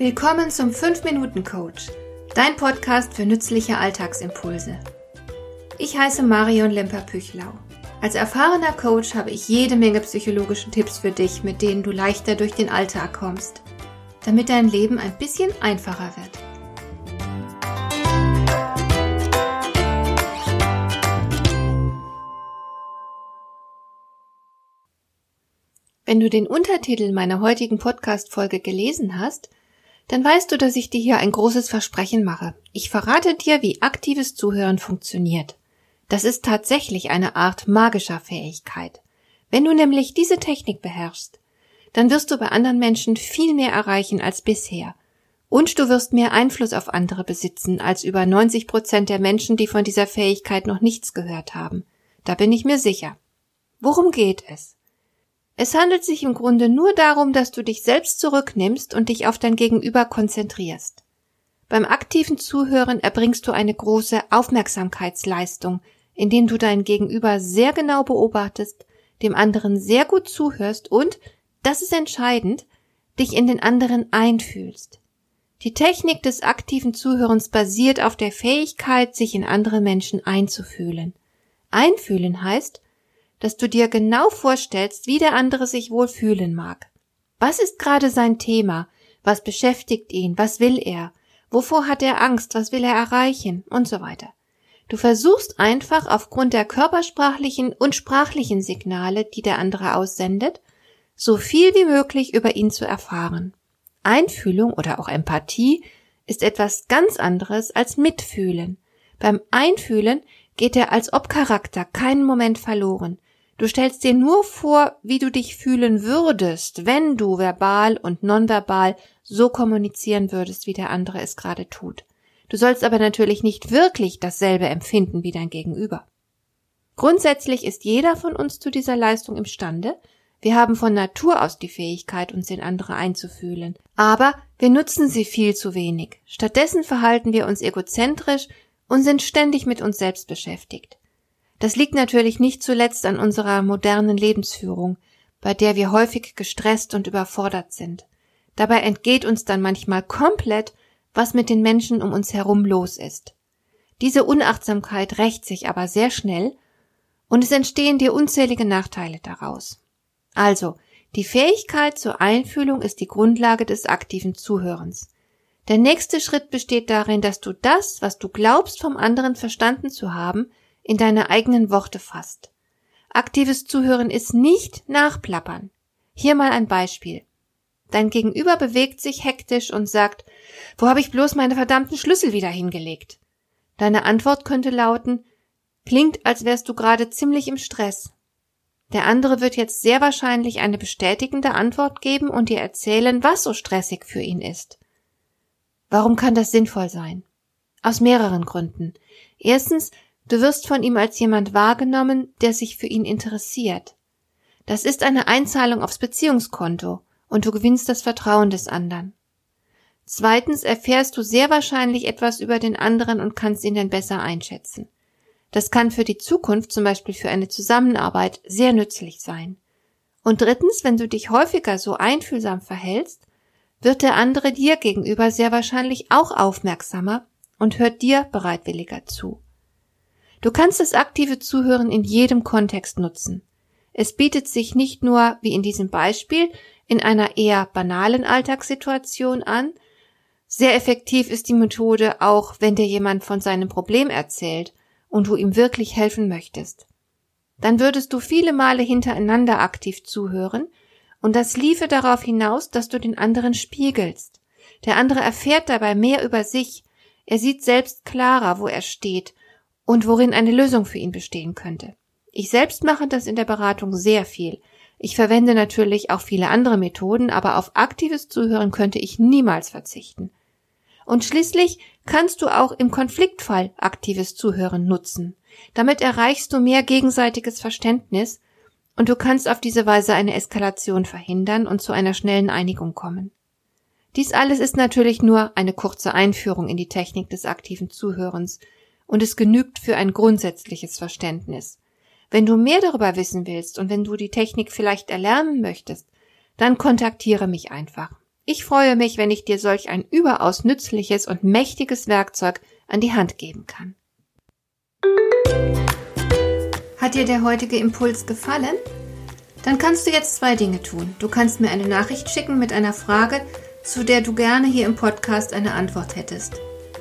Willkommen zum 5-Minuten-Coach, dein Podcast für nützliche Alltagsimpulse. Ich heiße Marion Lemper-Püchlau. Als erfahrener Coach habe ich jede Menge psychologische Tipps für dich, mit denen du leichter durch den Alltag kommst, damit dein Leben ein bisschen einfacher wird. Wenn du den Untertitel meiner heutigen Podcast-Folge gelesen hast, dann weißt du, dass ich dir hier ein großes Versprechen mache. Ich verrate dir, wie aktives Zuhören funktioniert. Das ist tatsächlich eine Art magischer Fähigkeit. Wenn du nämlich diese Technik beherrschst, dann wirst du bei anderen Menschen viel mehr erreichen als bisher. Und du wirst mehr Einfluss auf andere besitzen als über 90 Prozent der Menschen, die von dieser Fähigkeit noch nichts gehört haben. Da bin ich mir sicher. Worum geht es? Es handelt sich im Grunde nur darum, dass du dich selbst zurücknimmst und dich auf dein Gegenüber konzentrierst. Beim aktiven Zuhören erbringst du eine große Aufmerksamkeitsleistung, indem du dein Gegenüber sehr genau beobachtest, dem anderen sehr gut zuhörst und, das ist entscheidend, dich in den anderen einfühlst. Die Technik des aktiven Zuhörens basiert auf der Fähigkeit, sich in andere Menschen einzufühlen. Einfühlen heißt, dass du dir genau vorstellst, wie der andere sich wohl fühlen mag. Was ist gerade sein Thema? Was beschäftigt ihn? Was will er? Wovor hat er Angst? Was will er erreichen? Und so weiter. Du versuchst einfach aufgrund der körpersprachlichen und sprachlichen Signale, die der andere aussendet, so viel wie möglich über ihn zu erfahren. Einfühlung oder auch Empathie ist etwas ganz anderes als Mitfühlen. Beim Einfühlen geht er als ob Charakter keinen Moment verloren. Du stellst dir nur vor, wie du dich fühlen würdest, wenn du verbal und nonverbal so kommunizieren würdest, wie der andere es gerade tut. Du sollst aber natürlich nicht wirklich dasselbe empfinden wie dein Gegenüber. Grundsätzlich ist jeder von uns zu dieser Leistung imstande. Wir haben von Natur aus die Fähigkeit, uns in andere einzufühlen. Aber wir nutzen sie viel zu wenig. Stattdessen verhalten wir uns egozentrisch und sind ständig mit uns selbst beschäftigt. Das liegt natürlich nicht zuletzt an unserer modernen Lebensführung, bei der wir häufig gestresst und überfordert sind. Dabei entgeht uns dann manchmal komplett, was mit den Menschen um uns herum los ist. Diese Unachtsamkeit rächt sich aber sehr schnell und es entstehen dir unzählige Nachteile daraus. Also, die Fähigkeit zur Einfühlung ist die Grundlage des aktiven Zuhörens. Der nächste Schritt besteht darin, dass du das, was du glaubst vom anderen verstanden zu haben, in deine eigenen Worte fasst. Aktives Zuhören ist nicht nachplappern. Hier mal ein Beispiel. Dein Gegenüber bewegt sich hektisch und sagt, wo habe ich bloß meine verdammten Schlüssel wieder hingelegt? Deine Antwort könnte lauten, klingt, als wärst du gerade ziemlich im Stress. Der andere wird jetzt sehr wahrscheinlich eine bestätigende Antwort geben und dir erzählen, was so stressig für ihn ist. Warum kann das sinnvoll sein? Aus mehreren Gründen. Erstens, Du wirst von ihm als jemand wahrgenommen, der sich für ihn interessiert. Das ist eine Einzahlung aufs Beziehungskonto und du gewinnst das Vertrauen des anderen. Zweitens erfährst du sehr wahrscheinlich etwas über den anderen und kannst ihn dann besser einschätzen. Das kann für die Zukunft, zum Beispiel für eine Zusammenarbeit, sehr nützlich sein. Und drittens, wenn du dich häufiger so einfühlsam verhältst, wird der andere dir gegenüber sehr wahrscheinlich auch aufmerksamer und hört dir bereitwilliger zu. Du kannst das aktive Zuhören in jedem Kontext nutzen. Es bietet sich nicht nur, wie in diesem Beispiel, in einer eher banalen Alltagssituation an, sehr effektiv ist die Methode auch, wenn dir jemand von seinem Problem erzählt und du ihm wirklich helfen möchtest. Dann würdest du viele Male hintereinander aktiv zuhören und das liefe darauf hinaus, dass du den anderen spiegelst. Der andere erfährt dabei mehr über sich, er sieht selbst klarer, wo er steht und worin eine Lösung für ihn bestehen könnte. Ich selbst mache das in der Beratung sehr viel. Ich verwende natürlich auch viele andere Methoden, aber auf aktives Zuhören könnte ich niemals verzichten. Und schließlich kannst du auch im Konfliktfall aktives Zuhören nutzen. Damit erreichst du mehr gegenseitiges Verständnis und du kannst auf diese Weise eine Eskalation verhindern und zu einer schnellen Einigung kommen. Dies alles ist natürlich nur eine kurze Einführung in die Technik des aktiven Zuhörens, und es genügt für ein grundsätzliches Verständnis. Wenn du mehr darüber wissen willst und wenn du die Technik vielleicht erlernen möchtest, dann kontaktiere mich einfach. Ich freue mich, wenn ich dir solch ein überaus nützliches und mächtiges Werkzeug an die Hand geben kann. Hat dir der heutige Impuls gefallen? Dann kannst du jetzt zwei Dinge tun. Du kannst mir eine Nachricht schicken mit einer Frage, zu der du gerne hier im Podcast eine Antwort hättest.